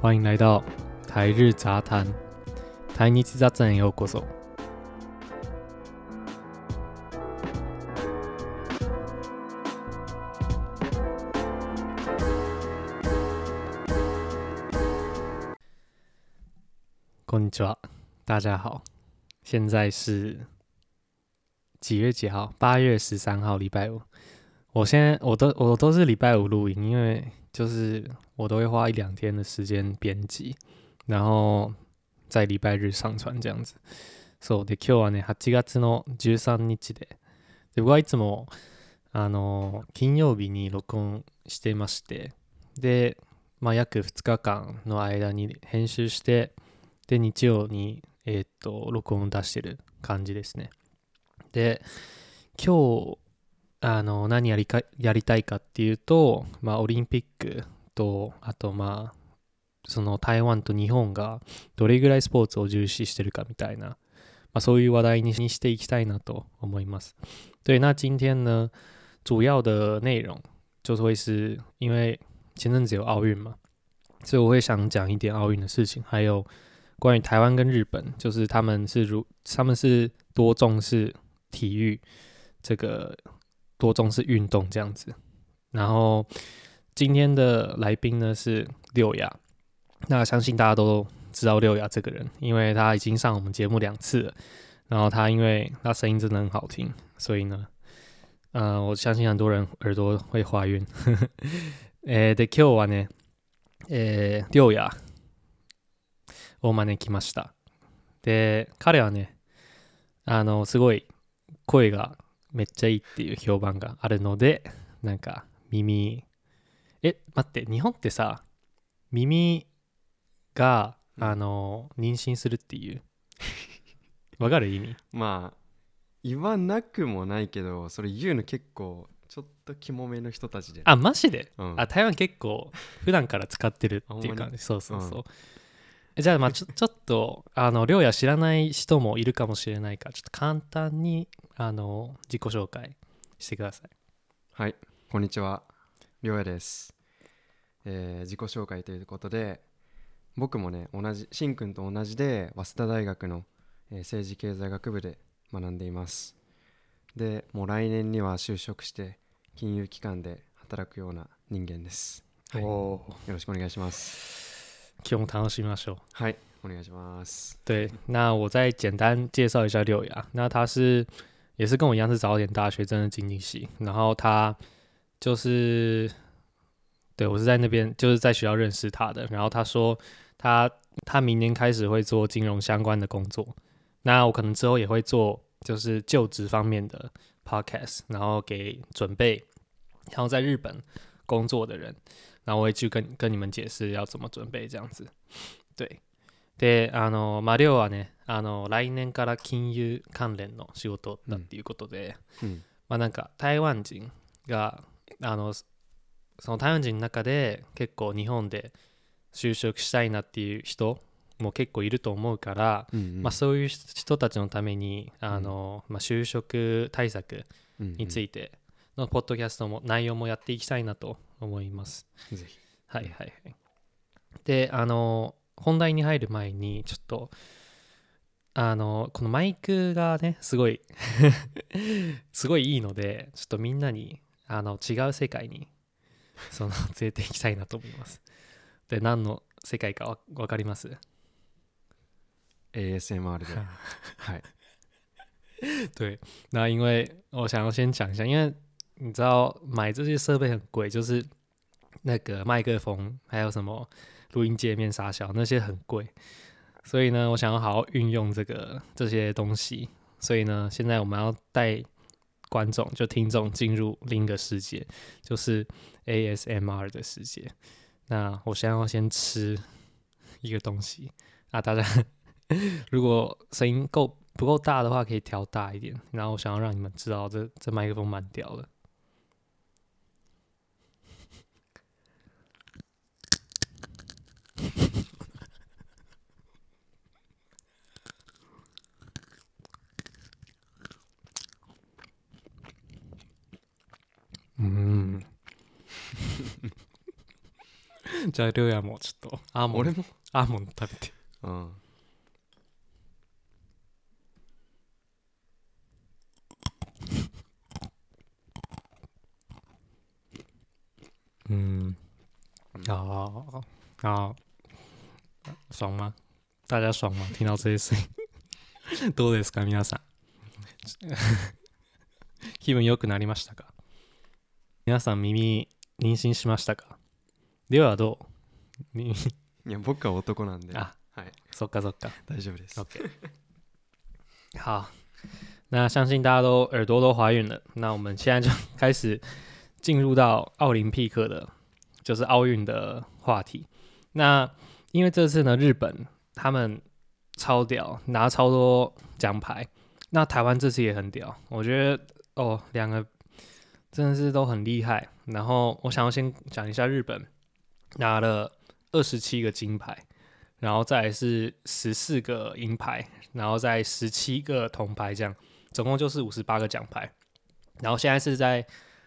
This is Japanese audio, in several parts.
欢迎来到台日杂谈，台日杂談へようこそ。こんにちは，大家好，现在是几月几号？八月十三号，礼拜五。我现在我都我都是礼拜五录音，因为 就是我都会花一两天的时间编辑，然后在礼拜日上传这样子。そうで今日はね8月の13日で、で僕はいつもあの金曜日に録音してまして、でまあ約2日間の間に編集して。で、日曜に、えー、っと、録音を出してる感じですね。で、今日、あの、何やりか、やりたいかっていうと、まあ、オリンピックと、あと、まあ、その台湾と日本がどれぐらいスポーツを重視してるかみたいな、まあ、そういう話題にしていきたいなと思います。对，那今天呢，主要的内容就是会是因为前阵子有奥运嘛，所以我会想讲一点奥运的事情，还有关于台湾跟日本，就是他们是如他们是多重视体育，这个多重视运动这样子。然后今天的来宾呢是六雅，那相信大家都知道六雅这个人，因为他已经上我们节目两次了。然后他因为他声音真的很好听，所以呢，呃，我相信很多人耳朵会怀孕。诶，で今日はね、诶，六雅。を招きました。で、彼はね、あの、すごい声が めっちゃいいっていう評判があるので、なんか耳、え、待って、日本ってさ、耳が、あの、妊娠するっていう？わかる意味？まあ言わなくもないけどそれ言うの結構ちょっとキモめの人たちであマジで、うん、あ台湾結構普段から使ってるっていう感じ。そうそうそう、うんじゃあまあちょ ちょっとあの亮也知らない人もいるかもしれないからちょっと簡単にあの自己紹介してください。はい。こんにちは。亮也です、えー、自己紹介ということで僕もね同じしんくんと同じで早稲田大学の、えー、政治経済学部で学んでいます。でもう来年には就職して金融機関で働くような人間です、はい、よろしくお願いします 今日楽しみましょう。はい、お願いします。对，那我再简单介绍一下六雅。那他是也是跟我一样是早点大学政治经济系，然后他就是对我是在那边就是在学校认识他的。然后他说他他明年开始会做金融相关的工作。那我可能之后也会做就是就职方面的 podcast，然后给准备然后在日本工作的人。 然后我会去跟跟你们解释要怎么准备这样子。对。で、あの、まあ、寮はね、あの、来年から金融関連の仕事だっていうことで、うん、まあなんか台湾人が、あの、その台湾人の中で結構日本で就職したいなっていう人も結構いると思うから、うんうん、まあ、そういう人たちのためにあの、まあ、就職対策についてのポッドキャストも内容もやっていきたいなと思います。ぜひ。はいはいはい。で、あの、本題に入る前に、ちょっと、あの、このマイクがね、すごい すごいいいので、ちょっとみんなに、あの、違う世界に、その、連れていきたいなと思います。で、何の世界かわ分かります ?ASMR で。はい。对，那因为我想要先讲一下，因为你知道买这些设备很贵，就是那个麦克风，还有什么录音界面、傻小那些很贵，所以呢，我想要好好运用这个这些东西。所以呢，现在我们要带观众就听众进入另一个世界，就是 ASMR 的世界。那我现在要先吃一个东西啊，大家 如果声音够不够大的话，可以调大一点。然后我想要让你们知道，这这麦克风蛮屌的。じゃありょう？やもちょっと。アーモンド。俺もアーモンド食べて。うん。嗯，啊啊，爽吗？大家爽吗？听到这些声音，どうですか皆さん？気分良くなりましたか？皆さん耳妊娠しましたか？ではどう耳いや僕は男なんで啊，はいそっかそっか。大丈夫です OK，好，那相信大家都耳朵都怀孕了，那我们现在就开始进入到奥林匹克的，就是奥运的话题。那因为这次呢，日本他们超屌，拿超多奖牌。那台湾这次也很屌，我觉得哦，两个真的是都很厉害。然后我想要先讲一下日本 拿了二十七个金牌，然后再是十四个银牌，然后再十七个铜牌，这样总共就是五十八个奖牌。然后现在是在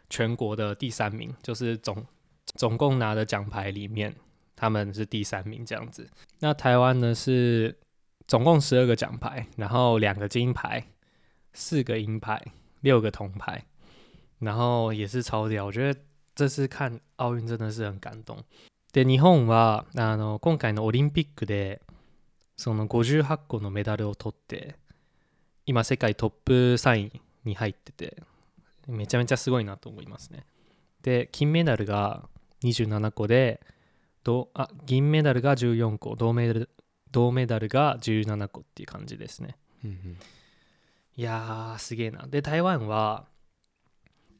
全国的第三名，就是总总共拿的奖牌里面，他们是第三名这样子。那台湾呢是总共十二个奖牌，然后两个金牌，四个银牌，六个铜牌，然后也是超屌。我觉得这次看奥运真的是很感动。で日本はあの今回のオリンピックでその58個のメダルを取って今世界トップ3位に入っててめちゃめちゃすごいなと思いますね。で金メダルが27個でどあ銀メダルが14個銅メダル銅メダルが17個っていう感じですね。うんうんいやーすげえな。で台湾は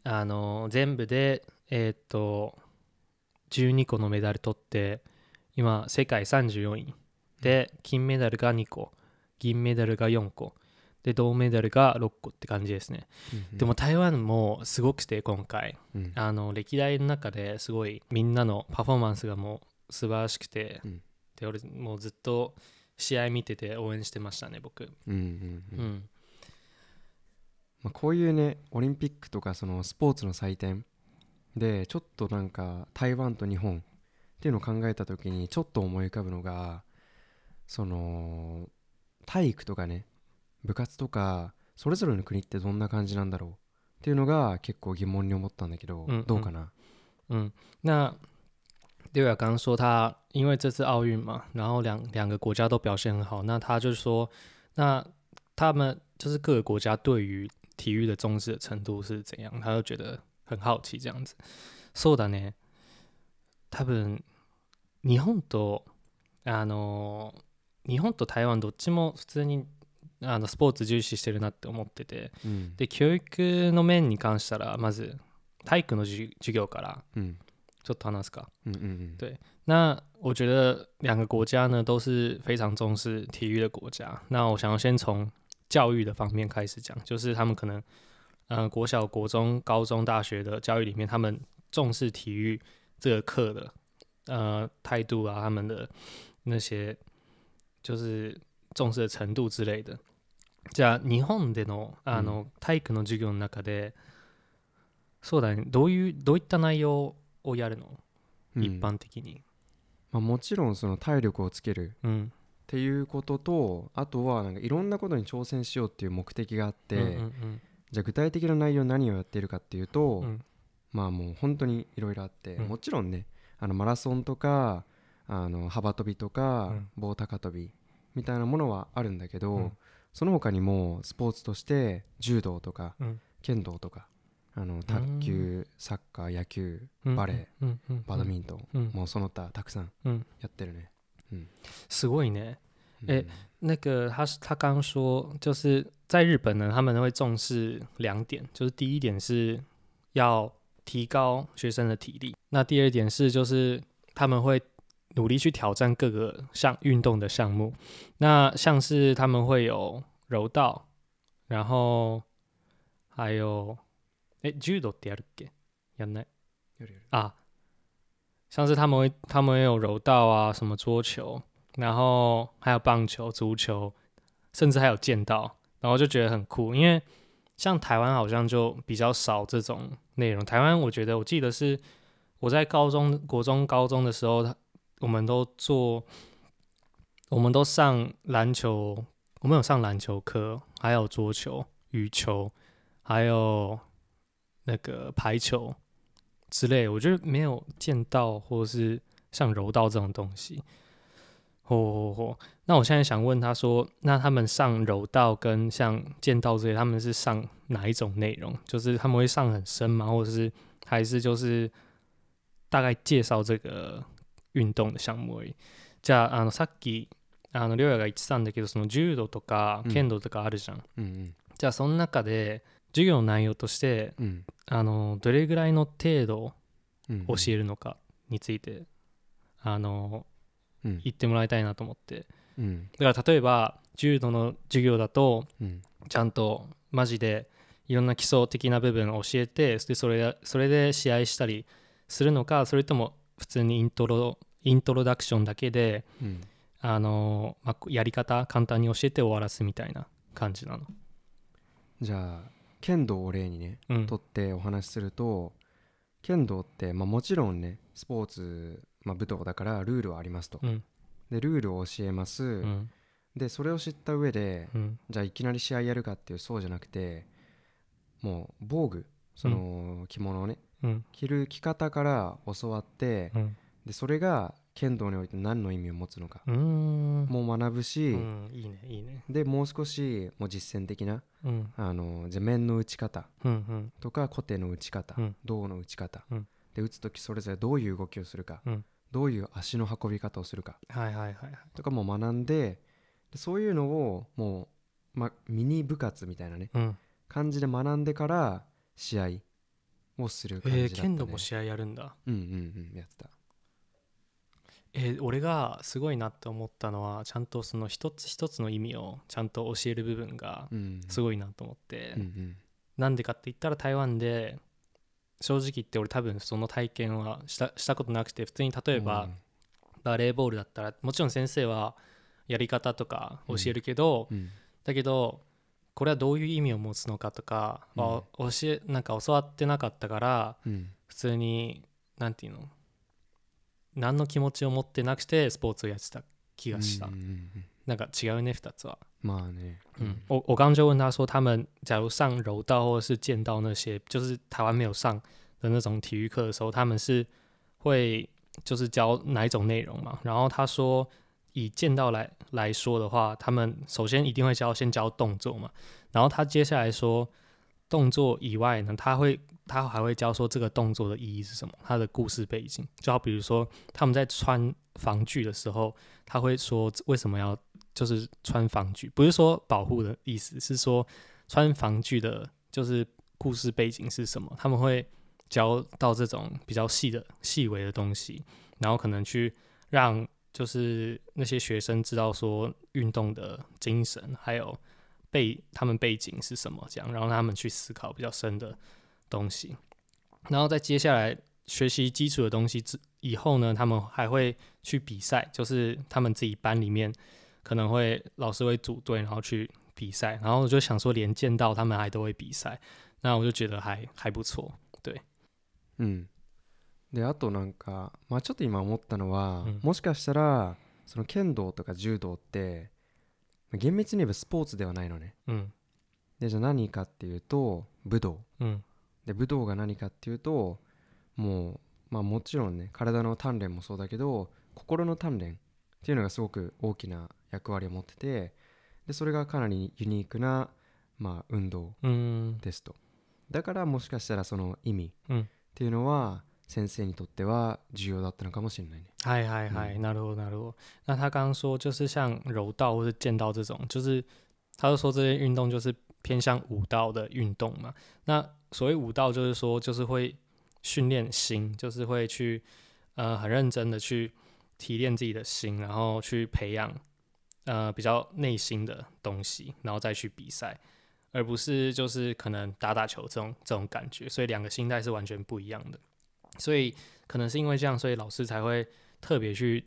あの全部でえーっと12個のメダル取って今世界34位で金メダルが2個銀メダルが4個で銅メダルが6個って感じですね、うんでも台湾もすごくて今回。うん。あの歴代の中ですごいみんなのパフォーマンスがもう素晴らしくて、うん。で俺もうずっと試合見てて応援してましたね僕。まあ、こういうねオリンピックとかそのスポーツの祭典でちょっとなんか台湾と日本っていうのを考えた時にちょっと思い浮かぶのがその体育とかね部活とかそれぞれの国ってどんな感じなんだろうっていうのが結構疑問に思ったんだけど、うんうん。どうかな？嗯，那六雅刚刚说他因为这次奥运嘛，然后两两个国家都表现很好，那他就说，那他们就是各个国家对于体育的重视的程度是怎样，他就觉得很好奇这样子。そうだね。多分日本とあの日本と台湾どっちも普通にあのスポーツ重視してるなって思ってて、うんで教育の面に関したらまず体育の授授業からうんちょっと話すか。うんうんうん对那我觉得两个国家呢都是非常重视体育的国家。那我想要先从教育的方面开始讲，就是他们可能呃国小、国中、高中、大学的教育里面，他们重视体育这个课的呃态度啊，他们的那些就是重视的程度之类的。じゃあ日本でのあの、体育の授業の中でそうだねどういうどういった内容をやるの、うん。一般的に。まあ、もちろんその体力をつけるうん。っていうこととあとはなんかいろんなことに挑戦しようっていう目的があって、うんうんじゃあ具体的な内容何をやっているかっていうと、うん。まあもう本当にいろいろあって、うん。もちろんねあのマラソンとかあの幅跳びとか、うん。棒高跳びみたいなものはあるんだけど、うん。その他にもスポーツとして柔道とか、うん。剣道とかあの卓球、サッカー野球うん。バレー、バドミントン、うん。もうその他たくさんうん。やってるね。すごいね。えうん。那个他是他刚刚说，就是在日本呢，他们会重视两点，就是第一点是要提高学生的体力，那第二点是就是他们会努力去挑战各个项运动的项目，那像是他们会有柔道，然后还有哎柔道ってやるっけ？やんないやるやる啊，像是他们会他们会有柔道啊，什么桌球，然后还有棒球、足球，甚至还有剑道， 然后就觉得很酷。因为像台湾好像就比较少这种内容。台湾我觉得我记得是我在高中、国中、高中的时候，我们都做，我们都上篮球，我们有上篮球课，还有桌球、羽球，还有那个排球之类。我觉得没有见到或者是像柔道这种东西。嚯嚯嚯！那我现在想问他说，那他们上柔道跟像剑道这些，他们是上哪一种内容？就是他们会上很深吗？或者是还是就是大概介绍这个運動の項目而已？じゃあ、あのさっきあのりょうやが言ってたんだけど、その柔道とか剣道とかあるじゃん。うんうんじゃあその中で授業の内容としてうんあのどれぐらいの程度うん教えるのかについて、あのうん言ってもらいたいなと思って。うんだから例えば柔道の授業だとうん。ちゃんとマジでいろんな基礎的な部分を教えてでそれそれで試合したりするのかそれとも普通にイントロイントロダクションだけでうん。あの、まあ、やり方簡単に教えて終わらすみたいな感じなの。じゃあ剣道を例にねうん。とってお話しすると剣道って、まあ、もちろんねスポーツ、まあ、武道だからルールはありますと。うんでルールを教えます、うん。でそれを知った上でうん。じゃあいきなり試合やるかっていうそうじゃなくてもう防具その着物をねうん。着る着方から教わってうん。でそれが剣道において何の意味を持つのかもう学ぶし、うん。いいねいいね。でもう少しもう実践的なうん。あのじゃあ面の打ち方とか小手の打ち方、うん。胴の打ち方、うん。で打つ時それぞれどういう動きをするか、うんどういう足の運び方をするか。とかも学んででそういうのをもう、ま、ミニ部活みたいなねうん、感じで学んでから試合をする感じだえー、った、ね。剣道も試合やるんだ。うんうんうんやってた。えー俺がすごいなって思ったのはちゃんとその一つ一つの意味をちゃんと教える部分がうん。すごいなと思って、うんうん。なんでかって言ったら台湾で正直言って俺多分その体験はしたしたことなくて普通に例えばバレーボールだったらもちろん先生はやり方とか教えるけど、うん。だけどこれはどういう意味を持つのかとかは教えなんか教わってなかったからうん。普通になんていうの何の気持ちを持ってなくてスポーツをやってた気がした、うんうんうんか違うね2つは。まあね嗯，我我刚刚就问他说，他们假如上柔道或者是剑道那些，就是台湾没有上的那种体育课的时候，他们是会就是教哪一种内容嘛？然后他说，以剑道来来说的话，他们首先一定会教先教动作嘛，然后他接下来说，动作以外呢，他会他还会教说这个动作的意义是什么，它的故事背景，就好比如说他们在穿防具的时候，他会说为什么要 就是穿防具，不是说保护的意思，是说穿防具的，就是故事背景是什么？他们会教到这种比较细的、细微的东西，然后可能去让就是那些学生知道说运动的精神，还有背他们背景是什么，这样，然后让他们去思考比较深的东西，然后在接下来学习基础的东西之以后呢，他们还会去比赛，就是他们自己班里面。可能会老师会组队，然后去比赛，然后我就想说，连剑道他们还都会比赛，那我就觉得还还不错。うんであとなんかまあちょっと今思ったのは、うん。もしかしたらその剣道とか柔道って厳密に言えばスポーツではないのね。うん。でじゃあ何かっていうと武道。うん。で武道が何かっていうともうまあもちろんね体の鍛錬もそうだけど心の鍛錬っていうのがすごく大きな役割を持っててでそれがかなりユニークな、まあ、運動うん。ですと。だからもしかしたらその意味っうん。ていうのは先生にとっては重要だったのかもしれないね。嗨嗨嗨，なるほどなるほど。那他刚刚说，就是像柔道或是剑道这种，就是他就说这些运动就是偏向武道的运动嘛。那所谓武道，就是说就是会训练心，就是会去呃很认真的去提炼自己的心，然后去培养呃比较内心的东西，然后再去比赛，而不是就是可能打打球这种这种感觉。所以两个心态是完全不一样的。所以可能是因为这样，所以老师才会特别去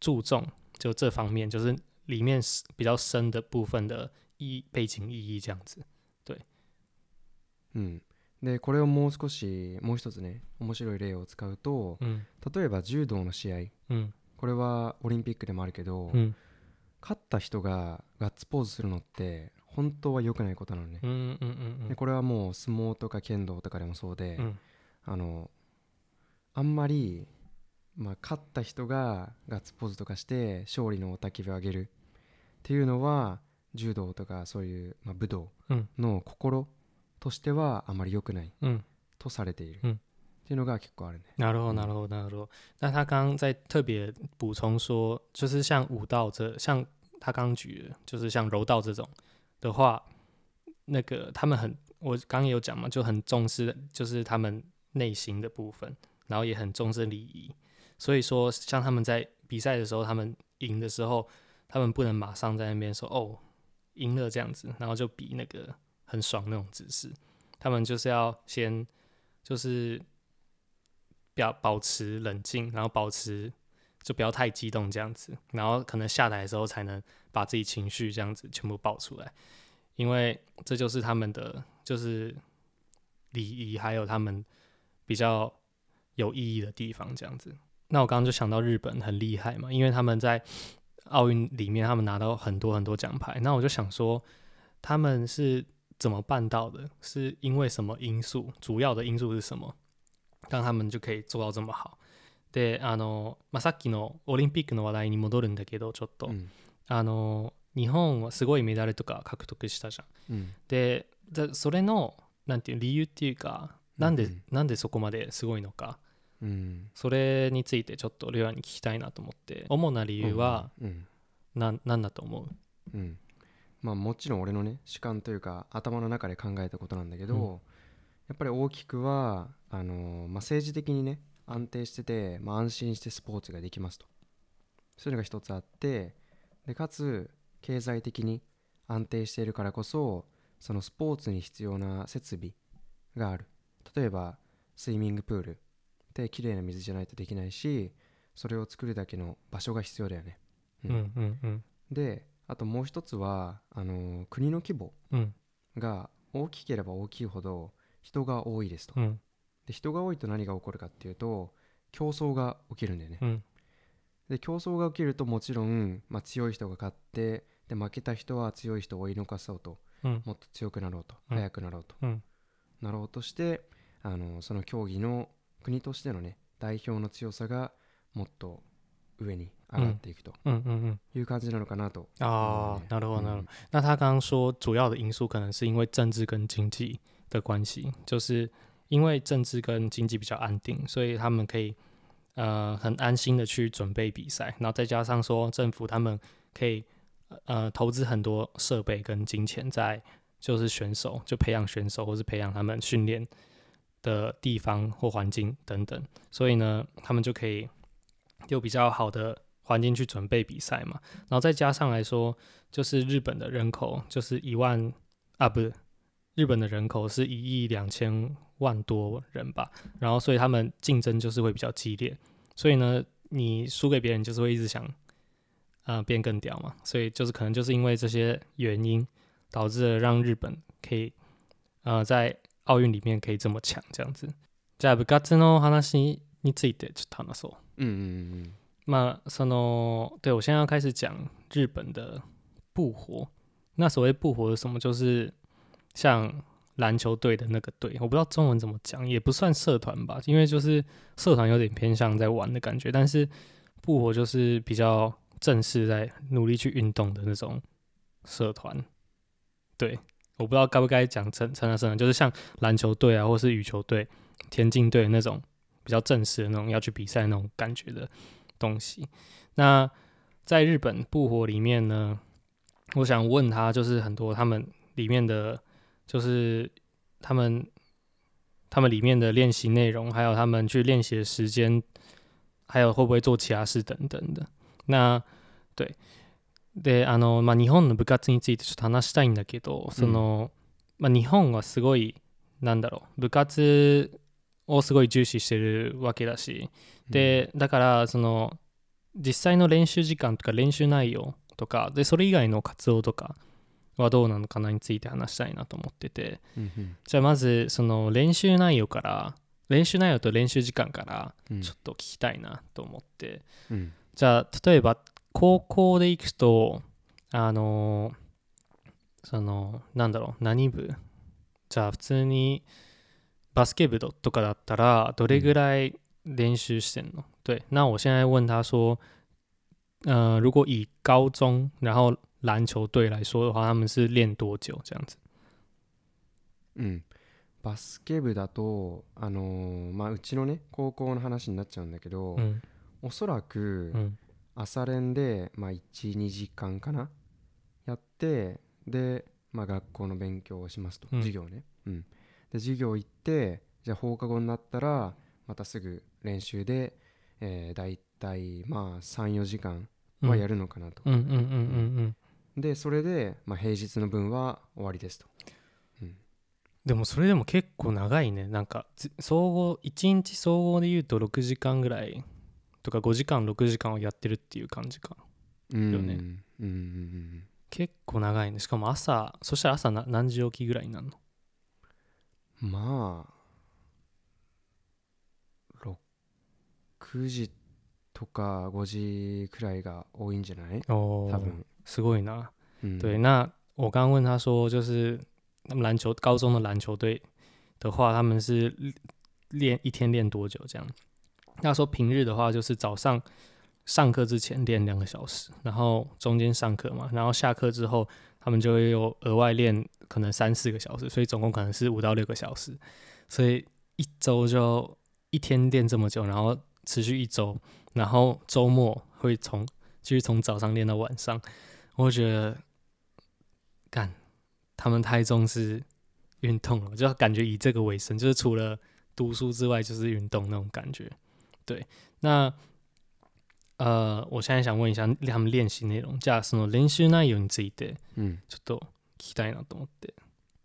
注重就这方面，就是里面是比较深的部分的意背景意义这样子。うんでこれをもう少しもう一つね面白い例を使うと嗯例えば柔道の試合っ嗯 これはオリンピックでもあるけど、うん 勝った人がガッツポーズするのって本当は良くないことなのね、うんうんうんでこれはもう相撲とか剣道とかでもそうで、うん。あのあんまり、まあ、勝った人がガッツポーズとかして勝利の雄たけびを上げる。っていうのは柔道とかそういう、まあ、武道うん。の心としてはあまり良くない嗯，とされている、うんっていうのが結構あるね。なるほど，嗯なるほど，なるほど。那他刚刚在特别补充说，就是像武道这，像他刚举的，就是像柔道这种的话，那个他们很，我刚刚也有讲嘛，就很重视，就是他们内心的部分，然后也很重视礼仪。所以说，像他们在比赛的时候，他们赢的时候，他们不能马上在那边说哦赢了这样子，然后就比那个很爽那种姿势。他们就是要先就是 表保持冷静，然后保持就不要太激动这样子，然后可能下台的时候才能把自己情绪这样子全部爆出来，因为这就是他们的就是礼仪，还有他们比较有意义的地方这样子。那我刚刚就想到日本很厉害嘛，因为他们在奥运里面他们拿到很多很多奖牌，那我就想说他们是怎么办到的？是因为什么因素？主要的因素是什么？让他们就可以做到这么好。で、あの、まあ、さっきのオリンピックの話題に戻るんだけど、ちょっと、うん。あの、日本はすごいメダルとか獲得したじゃん。うん。で、でそれの、なんていう理由っていうか、なんで、うんなんでそこまですごいのか、うん。それについてちょっとレアに聞きたいなと思って、主な理由はうん。なん、なんだと思う？うん。まあもちろん俺のね主観というか頭の中で考えたことなんだけど、うん。やっぱり大きくはあのー、まあ、政治的にね安定してて、まあ、安心してスポーツができますと。そういうのが一つあってでかつ経済的に安定しているからこそそのスポーツに必要な設備がある。例えばスイミングプール。って綺麗な水じゃないとできないしそれを作るだけの場所が必要だよね、うん。うんうんであともう一つはあの国の規模うん。が大きければ大きいほど人が多いですと、うんで人が多いと何が起こるかっていうと競争が起きるんだよね、うん。で競争が起きるともちろん、まあ、強い人が勝ってで負けた人は強い人を追い抜かそうとうん。もっと強くなろうと、うん。速くなろうと、うん。なろうとしてあのその競技の国としてのね代表の強さがもっと上に上がっていくという感じなのかなと、哦嗯，なるほどなるほ嗯ど。那他刚刚说，主要的因素可能是因为政治跟经济的关系，就是因为政治跟经济比较安定，所以他们可以呃很安心的去准备比赛，然后再加上说政府他们可以呃投资很多设备跟金钱在就是选手，就培养选手或是培养他们训练的地方或环境等等，所以呢，他们就可以有比较好的环境去准备比赛嘛。然后再加上来说，就是日本的人口就是一万啊，不是日本的人口是一亿两千万多人吧，然后所以他们竞争就是会比较激烈，所以呢，你输给别人就是会一直想，呃，变更屌嘛，所以就是可能就是因为这些原因，导致了让日本可以，呃，在奥运里面可以这么强这样子。じゃあ部活の話についてちょっと話そう。うんうんうん那その对我现在要开始讲日本的部活。那所谓部活是什么？就是像 篮球队的那个队，我不知道中文怎么讲，也不算社团吧，因为就是社团有点偏向在玩的感觉，但是部活就是比较正式在努力去运动的那种社团。对，我不知道该不该讲称称它社团，就是像篮球队啊，或是羽球队、田径队那种比较正式的那种要去比赛那种感觉的东西。那在日本部活里面呢，我想问他，就是很多他们里面的，就是他们他们里面的练习内容，还有他们去练习的时间，还有会不会做其他事等等的。那对。で、あの、まあ、日本の部活についてちょっと話したいんだけど、その、まあ、日本はすごい、なんだろう、部活をすごい重視してるわけだし、で、だから、その、実際の練習時間とか練習内容とか、で、それ以外の活動とかはどうなのかなについて話したいなと思ってて、うんうん。じゃあまず、その練習内容から、練習内容と練習時間からうん。ちょっと聞きたいなと思って、うん。じゃあ例えば高校で行くとあのそのなんだろう何部？じゃあ普通にバスケ部とかだったらどれぐらい练習してんの、对，那我现在问他说，呃，如果以高中然后篮球队来说的话，他们是练多久这样子？うん。バスケ部だとあのーまあうちのね高校の話になっちゃうんだけど、嗯おそらく嗯朝練で、まあ、12時間かな？やってで、まあ、学校の勉強をしますと、うん。授業ね、うん、で授業行ってじゃあ放課後になったらまたすぐ練習で、えー、だいたいまあ34時間はやるのかなと、嗯嗯嗯嗯嗯。でそれで、まあ、平日の分は終わりですと、でもそれでも結構長いね。なんかず総合1日総合で言うと6時間ぐらいとか5時間6時間をやってるっていう感じか。うん。よね。うんうんうん結構長いね。しかも朝そしたら朝な何時起きぐらいになるの？うんまあ6時とか5時くらいが多いんじゃない？哦多分、すごいな嗯对，那我刚问他说，就是他们篮球高中的篮球队的话，他们是练一天练多久这样？他说平日的话，就是早上上课之前练两个小时，然后中间上课嘛，然后下课之后他们就会有额外练可能三四个小时，所以总共可能是五到六个小时，所以一周就一天练这么久，然后持续一周，然后周末会从继续从早上练到晚上， 我会觉得干他们太重视运动了，就感觉以这个为生，就是除了读书之外就是运动那种感觉。对，那呃，我现在想问一下他们练习内容，じゃあその練習内容についてうんちょっと聞きたいなと思って。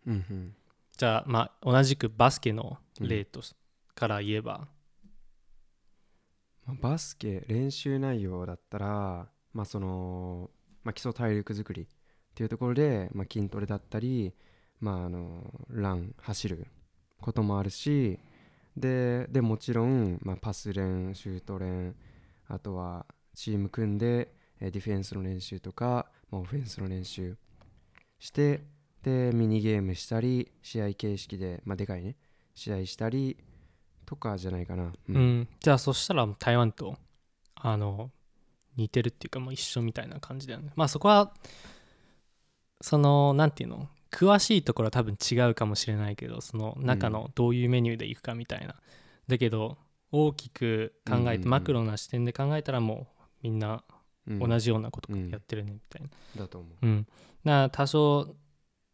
うんうんじゃあまあ同じくバスケの例としから言えば、まあバスケ練習内容だったら、まあそのまあ、基礎体力作りっていうところで、まあ、筋トレだったり、まあ、あのラン走ることもあるしででもちろん、まあ、パス練シュート練あとはチーム組んでディフェンスの練習とか、まあ、オフェンスの練習してでミニゲームしたり試合形式で、まあ、でかいね試合したりとかじゃないかな、ううん、じゃあそしたら台湾とあの似てるっていうかもう一緒みたいな感じだよね。まあそこはそのなんていうの？詳しいところは多分違うかもしれないけどその中のどういうメニューでいくかみたいな、だけど大きく考えて、うんうんうん。マクロな視点で考えたらもうみんなうん。同じようなことうん。やってるねみたいな、だと思う。嗯，那他说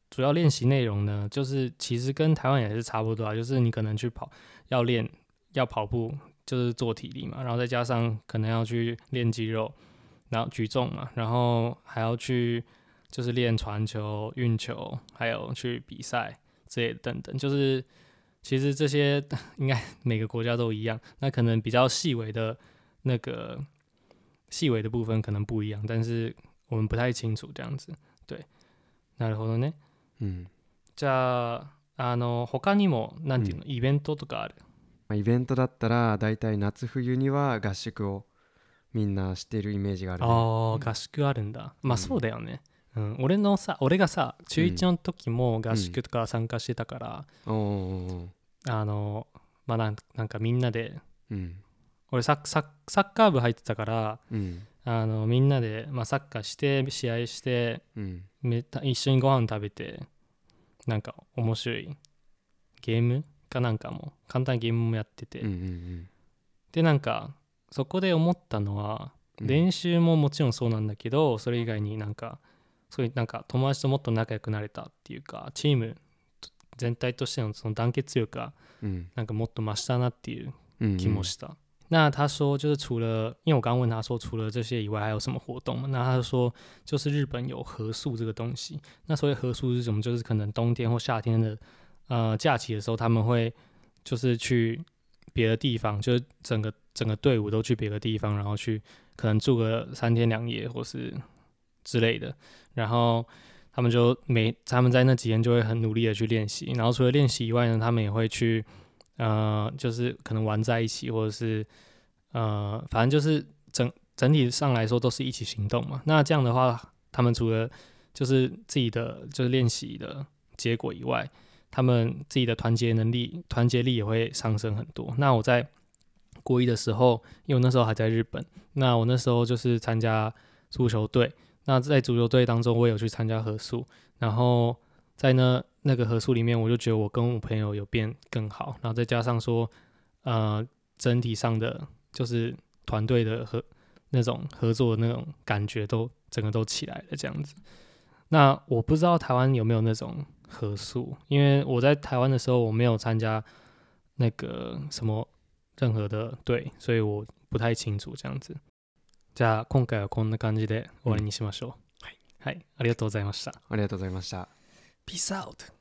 主要练习内容呢，就是其实跟台湾也是差不多啊，就是你可能去跑，要练要跑步，就是做体力嘛，然后再加上可能要去练肌肉，然后举重嘛，然后还要去就是练传球、运球，还有去比赛这些等等，就是其实这些应该每个国家都一样，那可能比较细微的那个细微的部分可能不一样，但是我们不太清楚这样子。对，なるほどね。うんじゃああの他にもなんていうの、イベントとかある。 まあ、イベントだったら大体夏冬には合宿をみんなしているイメージがある、ね、ああ合宿あるんだ。まあうん。そうだよね。うん、俺のさ俺がさ中1の時も合宿とか参加してたから、おーおーおーあのまあなんなんかみんなでうん。俺サッサッサッカー部入ってたからうん。あのみんなで、まあ、サッカーして試合してうん。めた一緒にご飯食べてなんか面白い。ゲームかなんかも簡単なゲームもやってて、うんうんでなんかそこで思ったのはうん練習ももちろんそうなんだけど、それ以外になんかそういうなんか友達ともっと仲良くなれたっていうかチーム全体としてのその団結力がうんなんかもっと増したなっていううん気もした。那他说，就是除了，因为我刚问他说，除了这些以外，还有什么活动嘛？那他就说，就是日本有合宿这个东西。那所谓合宿是什么？就是可能冬天或夏天的呃假期的时候，他们会就是去别的地方，就是整个整个队伍都去别的地方，然后去可能住个三天两夜或是之类的。然后他们就每他们在那几天就会很努力的去练习。然后除了练习以外呢，他们也会去。呃，就是可能玩在一起，或者是呃，反正就是整整体上来说都是一起行动嘛。那这样的话，他们除了就是自己的就是练习的结果以外，他们自己的团结能力、团结力也会上升很多。那我在国一的时候，因为我那时候还在日本，那我那时候就是参加足球队。那在足球队当中，我有去参加合宿，然后在那那个合宿里面，我就觉得我跟我朋友有变更好，然后再加上说，呃，整体上的就是团队的合那种合作的那种感觉都整个都起来了这样子。那我不知道台湾有没有那种合宿，因为我在台湾的时候我没有参加那个什么任何的队，所以我不太清楚这样子。じゃあ今回はこんな感じで終わりにしましょう。はい、はい、ありがとうございました。ありがとうございました。Peace out!